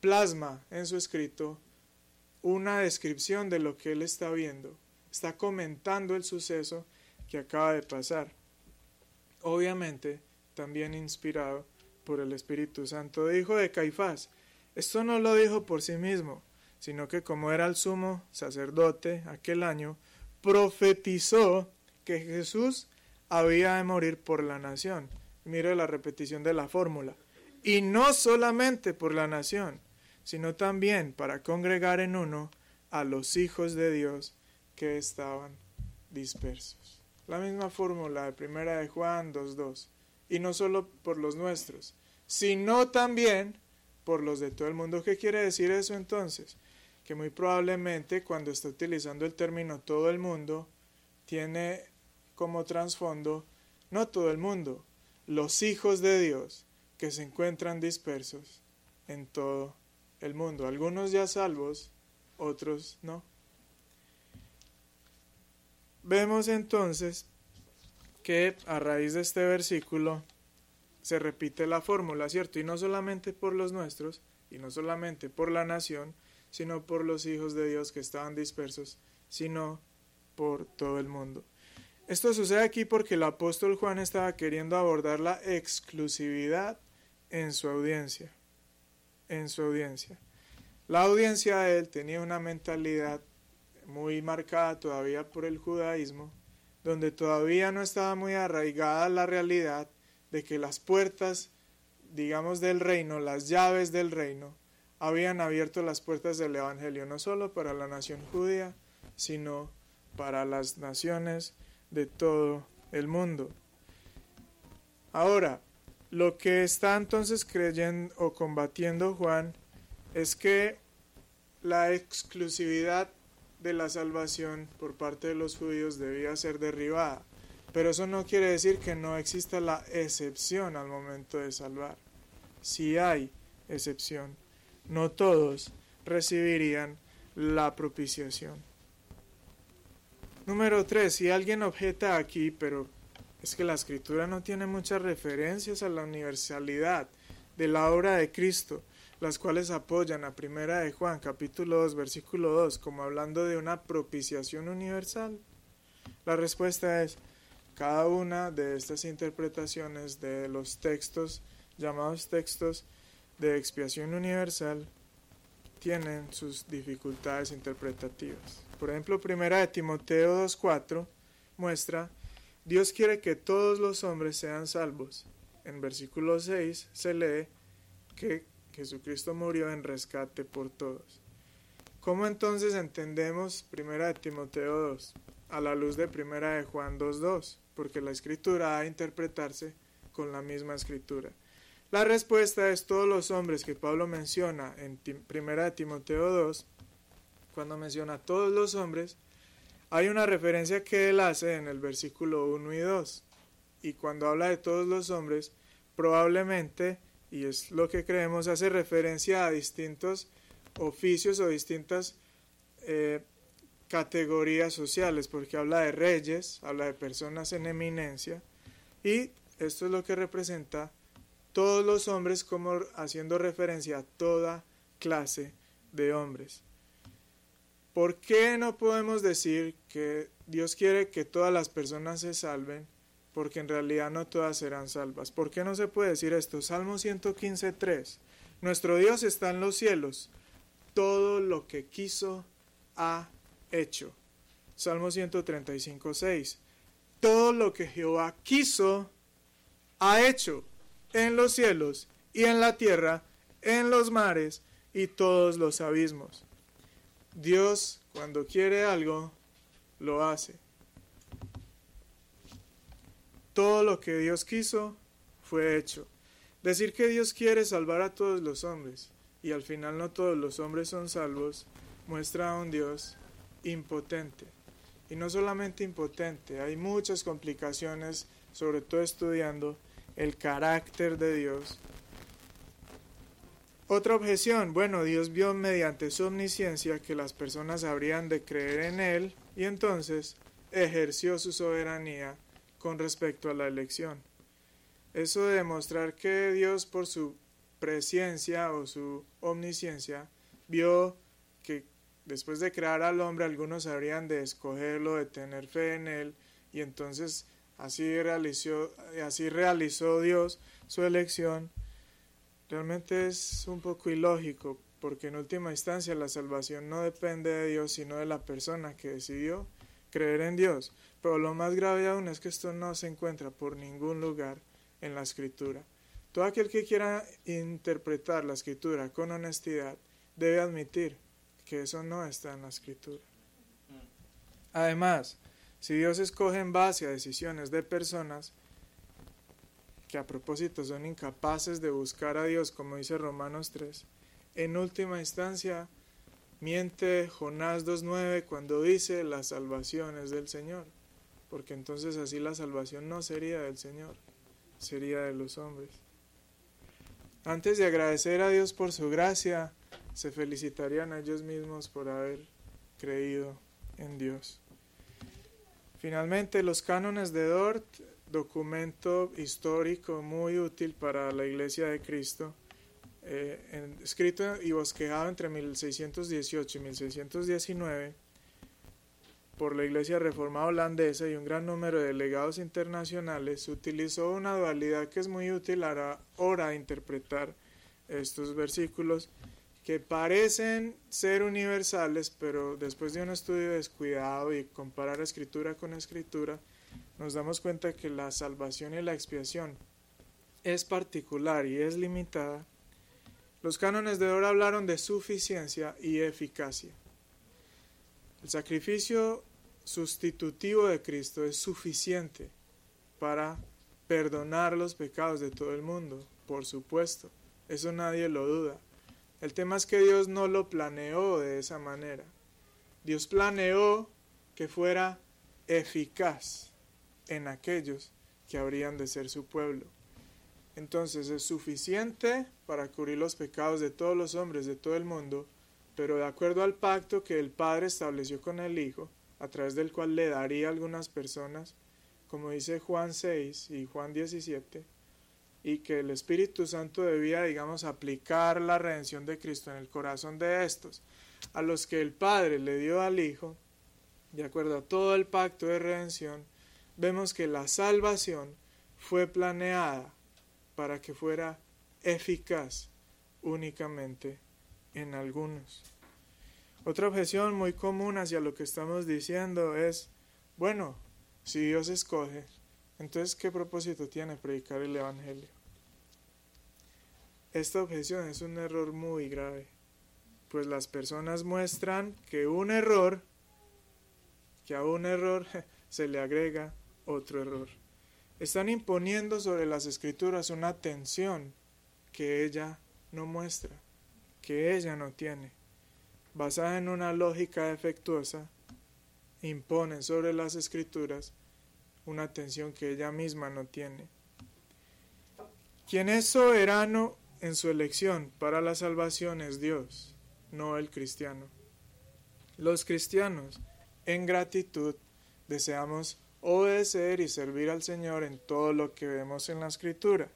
plasma en su escrito una descripción de lo que él está viendo está comentando el suceso que acaba de pasar. Obviamente, también inspirado por el Espíritu Santo. Dijo de Caifás, esto no lo dijo por sí mismo, sino que como era el sumo sacerdote aquel año, profetizó que Jesús había de morir por la nación. Mire la repetición de la fórmula. Y no solamente por la nación, sino también para congregar en uno a los hijos de Dios que estaban dispersos. La misma fórmula de primera de Juan 2.2. Y no solo por los nuestros, sino también por los de todo el mundo. ¿Qué quiere decir eso entonces? Que muy probablemente cuando está utilizando el término todo el mundo, tiene como trasfondo no todo el mundo, los hijos de Dios que se encuentran dispersos en todo el mundo. Algunos ya salvos, otros no. Vemos entonces que a raíz de este versículo se repite la fórmula, ¿cierto? Y no solamente por los nuestros, y no solamente por la nación, sino por los hijos de Dios que estaban dispersos, sino por todo el mundo. Esto sucede aquí porque el apóstol Juan estaba queriendo abordar la exclusividad en su audiencia, en su audiencia. La audiencia de él tenía una mentalidad muy marcada todavía por el judaísmo, donde todavía no estaba muy arraigada la realidad de que las puertas, digamos, del reino, las llaves del reino, habían abierto las puertas del Evangelio, no solo para la nación judía, sino para las naciones de todo el mundo. Ahora, lo que está entonces creyendo o combatiendo Juan es que la exclusividad de la salvación por parte de los judíos debía ser derribada. Pero eso no quiere decir que no exista la excepción al momento de salvar. Si hay excepción, no todos recibirían la propiciación. Número 3. Si alguien objeta aquí, pero es que la escritura no tiene muchas referencias a la universalidad de la obra de Cristo, las cuales apoyan a Primera de Juan capítulo 2 versículo 2 como hablando de una propiciación universal. La respuesta es cada una de estas interpretaciones de los textos llamados textos de expiación universal tienen sus dificultades interpretativas. Por ejemplo, primera de Timoteo 2.4 muestra, Dios quiere que todos los hombres sean salvos. En versículo 6 se lee que Jesucristo murió en rescate por todos. ¿Cómo entonces entendemos primera de Timoteo 2 a la luz de primera de Juan 2.2? Porque la escritura ha de interpretarse con la misma escritura. La respuesta es todos los hombres que Pablo menciona en primera de Timoteo 2, cuando menciona a todos los hombres, hay una referencia que él hace en el versículo 1 y 2. Y cuando habla de todos los hombres, probablemente, y es lo que creemos, hace referencia a distintos oficios o distintas eh, categorías sociales, porque habla de reyes, habla de personas en eminencia, y esto es lo que representa todos los hombres como haciendo referencia a toda clase de hombres. ¿Por qué no podemos decir que Dios quiere que todas las personas se salven? Porque en realidad no todas serán salvas. ¿Por qué no se puede decir esto? Salmo 115.3. Nuestro Dios está en los cielos. Todo lo que quiso ha hecho. Salmo 135.6. Todo lo que Jehová quiso ha hecho en los cielos y en la tierra, en los mares y todos los abismos. Dios, cuando quiere algo, lo hace. Todo lo que Dios quiso fue hecho. Decir que Dios quiere salvar a todos los hombres y al final no todos los hombres son salvos muestra a un Dios impotente. Y no solamente impotente, hay muchas complicaciones, sobre todo estudiando el carácter de Dios. Otra objeción, bueno, Dios vio mediante su omnisciencia que las personas habrían de creer en Él y entonces ejerció su soberanía con respecto a la elección. Eso de demostrar que Dios por su presencia o su omnisciencia vio que después de crear al hombre algunos habrían de escogerlo, de tener fe en Él y entonces Así realizó, así realizó Dios su elección. Realmente es un poco ilógico, porque en última instancia la salvación no depende de Dios, sino de la persona que decidió creer en Dios. Pero lo más grave aún es que esto no se encuentra por ningún lugar en la escritura. Todo aquel que quiera interpretar la escritura con honestidad debe admitir que eso no está en la escritura. Además, si Dios escoge en base a decisiones de personas que a propósito son incapaces de buscar a Dios, como dice Romanos 3, en última instancia miente Jonás 2.9 cuando dice la salvación es del Señor, porque entonces así la salvación no sería del Señor, sería de los hombres. Antes de agradecer a Dios por su gracia, se felicitarían a ellos mismos por haber creído en Dios. Finalmente, los cánones de Dort, documento histórico muy útil para la Iglesia de Cristo, eh, escrito y bosquejado entre 1618 y 1619 por la Iglesia Reformada Holandesa y un gran número de delegados internacionales, utilizó una dualidad que es muy útil a hora de interpretar estos versículos que parecen ser universales, pero después de un estudio descuidado y comparar escritura con escritura, nos damos cuenta que la salvación y la expiación es particular y es limitada. Los cánones de oro hablaron de suficiencia y eficacia. El sacrificio sustitutivo de Cristo es suficiente para perdonar los pecados de todo el mundo, por supuesto. Eso nadie lo duda. El tema es que Dios no lo planeó de esa manera. Dios planeó que fuera eficaz en aquellos que habrían de ser su pueblo. Entonces es suficiente para cubrir los pecados de todos los hombres de todo el mundo, pero de acuerdo al pacto que el Padre estableció con el Hijo, a través del cual le daría algunas personas, como dice Juan 6 y Juan 17, y que el Espíritu Santo debía, digamos, aplicar la redención de Cristo en el corazón de estos, a los que el Padre le dio al Hijo, de acuerdo a todo el pacto de redención, vemos que la salvación fue planeada para que fuera eficaz únicamente en algunos. Otra objeción muy común hacia lo que estamos diciendo es, bueno, si Dios escoge, entonces, ¿qué propósito tiene predicar el Evangelio? Esta objeción es un error muy grave, pues las personas muestran que un error, que a un error se le agrega otro error. Están imponiendo sobre las escrituras una tensión que ella no muestra, que ella no tiene. Basada en una lógica defectuosa, imponen sobre las escrituras una tensión que ella misma no tiene. Quien es soberano en su elección para la salvación es Dios, no el cristiano. Los cristianos, en gratitud, deseamos obedecer y servir al Señor en todo lo que vemos en la escritura.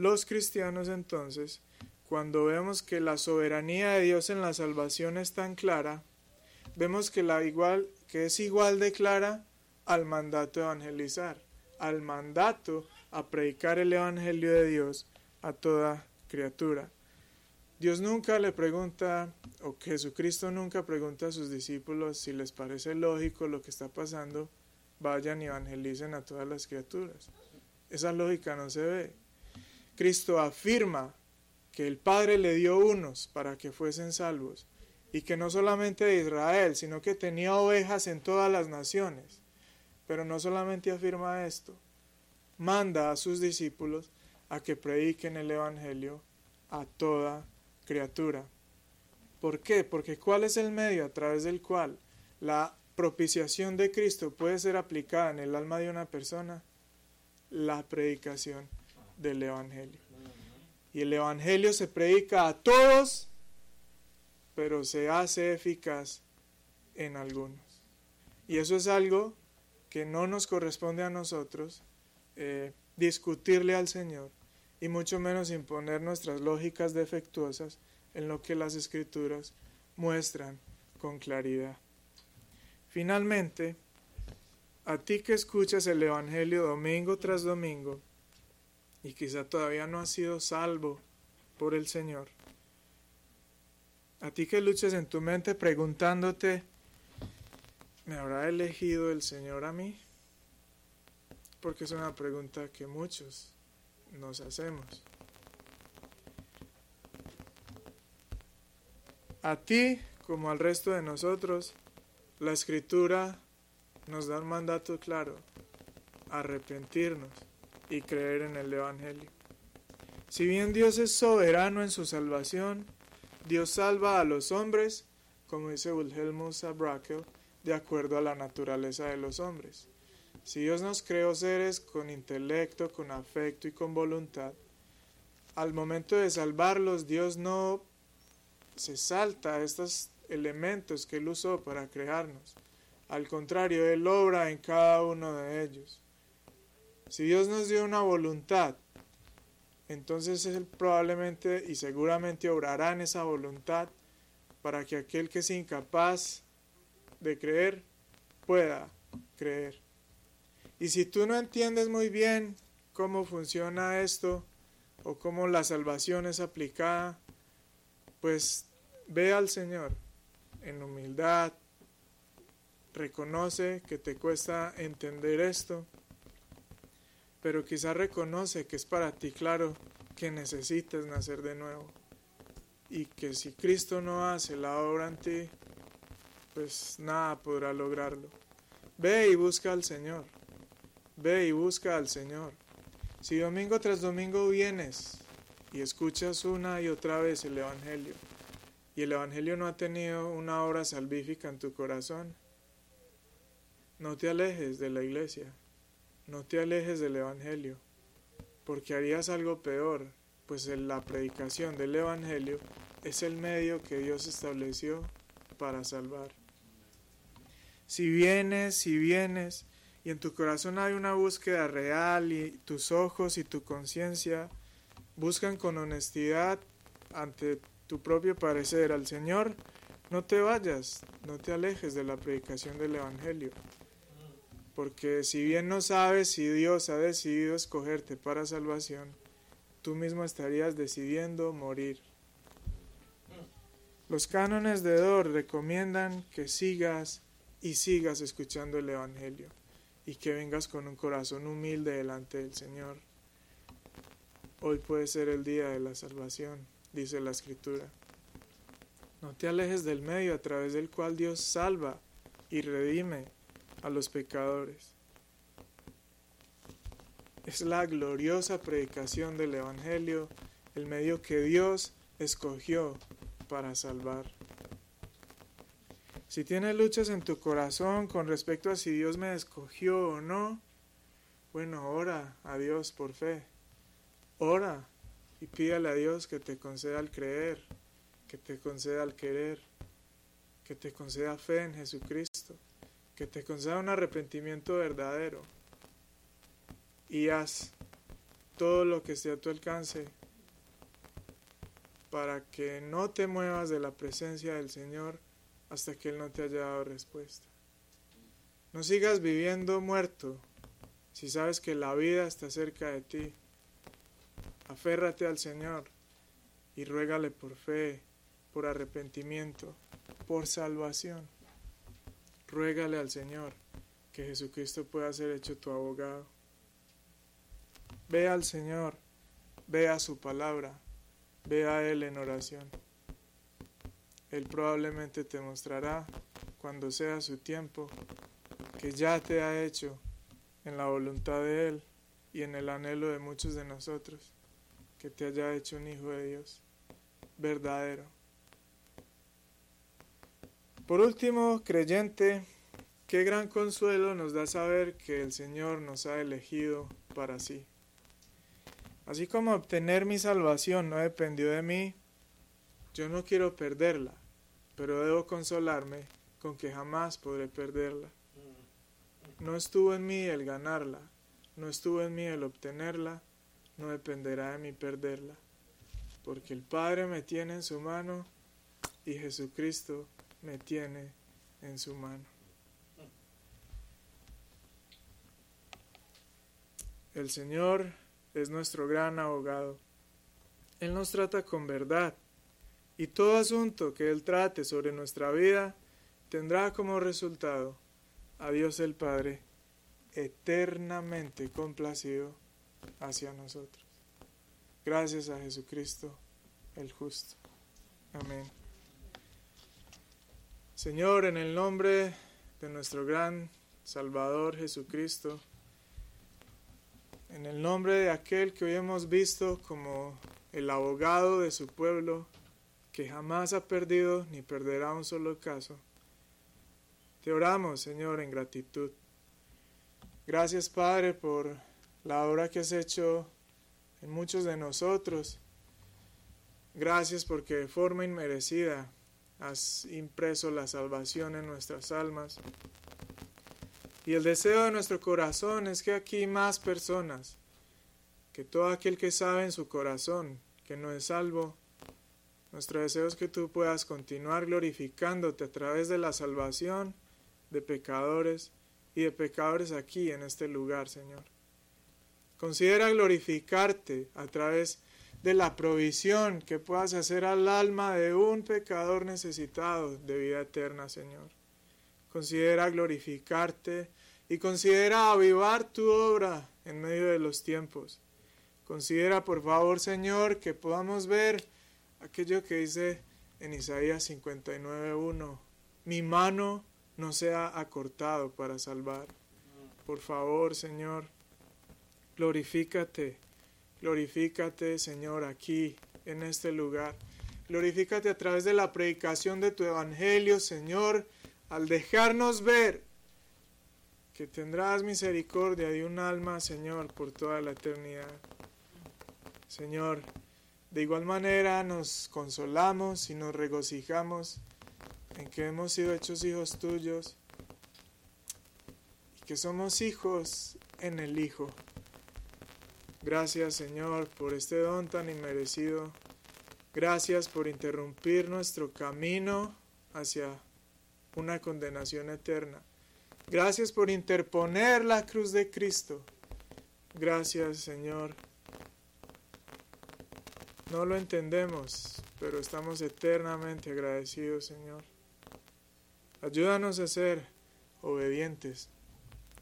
Los cristianos entonces, cuando vemos que la soberanía de Dios en la salvación es tan clara, vemos que, la igual, que es igual de clara al mandato de evangelizar, al mandato a predicar el Evangelio de Dios a toda criatura. Dios nunca le pregunta, o Jesucristo nunca pregunta a sus discípulos si les parece lógico lo que está pasando, vayan y evangelicen a todas las criaturas. Esa lógica no se ve. Cristo afirma que el Padre le dio unos para que fuesen salvos, y que no solamente de Israel, sino que tenía ovejas en todas las naciones. Pero no solamente afirma esto, manda a sus discípulos a que prediquen el Evangelio a toda criatura. ¿Por qué? Porque ¿cuál es el medio a través del cual la propiciación de Cristo puede ser aplicada en el alma de una persona? La predicación del Evangelio. Y el Evangelio se predica a todos, pero se hace eficaz en algunos. Y eso es algo que no nos corresponde a nosotros, eh, discutirle al Señor y mucho menos imponer nuestras lógicas defectuosas en lo que las escrituras muestran con claridad. Finalmente, a ti que escuchas el Evangelio domingo tras domingo y quizá todavía no has sido salvo por el Señor, a ti que luches en tu mente preguntándote, ¿me habrá elegido el Señor a mí? porque es una pregunta que muchos nos hacemos. A ti, como al resto de nosotros, la escritura nos da un mandato claro, arrepentirnos y creer en el Evangelio. Si bien Dios es soberano en su salvación, Dios salva a los hombres, como dice Wilhelmus Brakel, de acuerdo a la naturaleza de los hombres. Si Dios nos creó seres con intelecto, con afecto y con voluntad, al momento de salvarlos, Dios no se salta estos elementos que Él usó para crearnos, Al contrario, Él obra en cada uno de ellos. Si Dios nos dio una voluntad, entonces Él probablemente y seguramente obrará en esa voluntad para que aquel que es incapaz de creer pueda creer. Y si tú no entiendes muy bien cómo funciona esto o cómo la salvación es aplicada, pues ve al Señor en humildad, reconoce que te cuesta entender esto, pero quizás reconoce que es para ti claro que necesitas nacer de nuevo y que si Cristo no hace la obra en ti, pues nada podrá lograrlo. Ve y busca al Señor. Ve y busca al Señor. Si domingo tras domingo vienes y escuchas una y otra vez el Evangelio, y el Evangelio no ha tenido una obra salvífica en tu corazón, no te alejes de la iglesia, no te alejes del Evangelio, porque harías algo peor, pues la predicación del Evangelio es el medio que Dios estableció para salvar. Si vienes, si vienes, y en tu corazón hay una búsqueda real y tus ojos y tu conciencia buscan con honestidad ante tu propio parecer al Señor, no te vayas, no te alejes de la predicación del Evangelio. Porque si bien no sabes si Dios ha decidido escogerte para salvación, tú mismo estarías decidiendo morir. Los cánones de Dor recomiendan que sigas y sigas escuchando el Evangelio y que vengas con un corazón humilde delante del Señor. Hoy puede ser el día de la salvación, dice la Escritura. No te alejes del medio a través del cual Dios salva y redime a los pecadores. Es la gloriosa predicación del Evangelio, el medio que Dios escogió para salvar. Si tienes luchas en tu corazón con respecto a si Dios me escogió o no, bueno, ora a Dios por fe. Ora y pídale a Dios que te conceda el creer, que te conceda el querer, que te conceda fe en Jesucristo, que te conceda un arrepentimiento verdadero. Y haz todo lo que esté a tu alcance para que no te muevas de la presencia del Señor hasta que Él no te haya dado respuesta. No sigas viviendo muerto si sabes que la vida está cerca de ti. Aférrate al Señor y ruégale por fe, por arrepentimiento, por salvación. Ruégale al Señor que Jesucristo pueda ser hecho tu abogado. Ve al Señor, ve a su palabra, ve a Él en oración. Él probablemente te mostrará, cuando sea su tiempo, que ya te ha hecho en la voluntad de Él y en el anhelo de muchos de nosotros, que te haya hecho un hijo de Dios verdadero. Por último, creyente, qué gran consuelo nos da saber que el Señor nos ha elegido para sí. Así como obtener mi salvación no dependió de mí, yo no quiero perderla pero debo consolarme con que jamás podré perderla. No estuvo en mí el ganarla, no estuvo en mí el obtenerla, no dependerá de mí perderla, porque el Padre me tiene en su mano y Jesucristo me tiene en su mano. El Señor es nuestro gran abogado. Él nos trata con verdad y todo asunto que Él trate sobre nuestra vida tendrá como resultado a Dios el Padre eternamente complacido hacia nosotros. Gracias a Jesucristo el justo. Amén. Señor, en el nombre de nuestro gran Salvador Jesucristo, en el nombre de aquel que hoy hemos visto como el abogado de su pueblo, que jamás ha perdido ni perderá un solo caso. Te oramos, Señor, en gratitud. Gracias, Padre, por la obra que has hecho en muchos de nosotros. Gracias porque de forma inmerecida has impreso la salvación en nuestras almas. Y el deseo de nuestro corazón es que aquí más personas, que todo aquel que sabe en su corazón que no es salvo, nuestro deseo es que tú puedas continuar glorificándote a través de la salvación de pecadores y de pecadores aquí en este lugar, Señor. Considera glorificarte a través de la provisión que puedas hacer al alma de un pecador necesitado de vida eterna, Señor. Considera glorificarte y considera avivar tu obra en medio de los tiempos. Considera, por favor, Señor, que podamos ver aquello que dice en Isaías 59.1. Mi mano no sea acortado para salvar. Por favor, Señor, glorifícate, glorifícate, Señor, aquí, en este lugar. Glorifícate a través de la predicación de tu Evangelio, Señor, al dejarnos ver que tendrás misericordia de un alma, Señor, por toda la eternidad. Señor, de igual manera nos consolamos y nos regocijamos en que hemos sido hechos hijos tuyos y que somos hijos en el Hijo. Gracias Señor por este don tan inmerecido. Gracias por interrumpir nuestro camino hacia una condenación eterna. Gracias por interponer la cruz de Cristo. Gracias Señor. No lo entendemos, pero estamos eternamente agradecidos Señor. Ayúdanos a ser obedientes.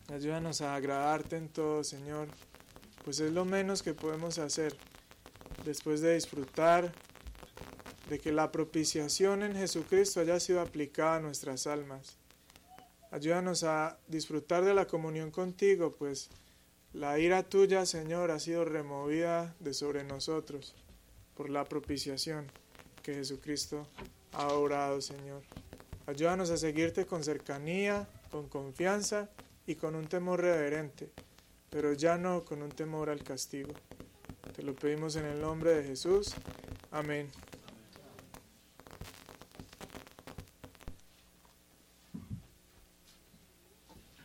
Ayúdanos a agradarte en todo, Señor, pues es lo menos que podemos hacer después de disfrutar de que la propiciación en Jesucristo haya sido aplicada a nuestras almas. Ayúdanos a disfrutar de la comunión contigo, pues la ira tuya, Señor, ha sido removida de sobre nosotros por la propiciación que Jesucristo ha obrado, Señor. Ayúdanos a seguirte con cercanía, con confianza y con un temor reverente, pero ya no con un temor al castigo. Te lo pedimos en el nombre de Jesús. Amén.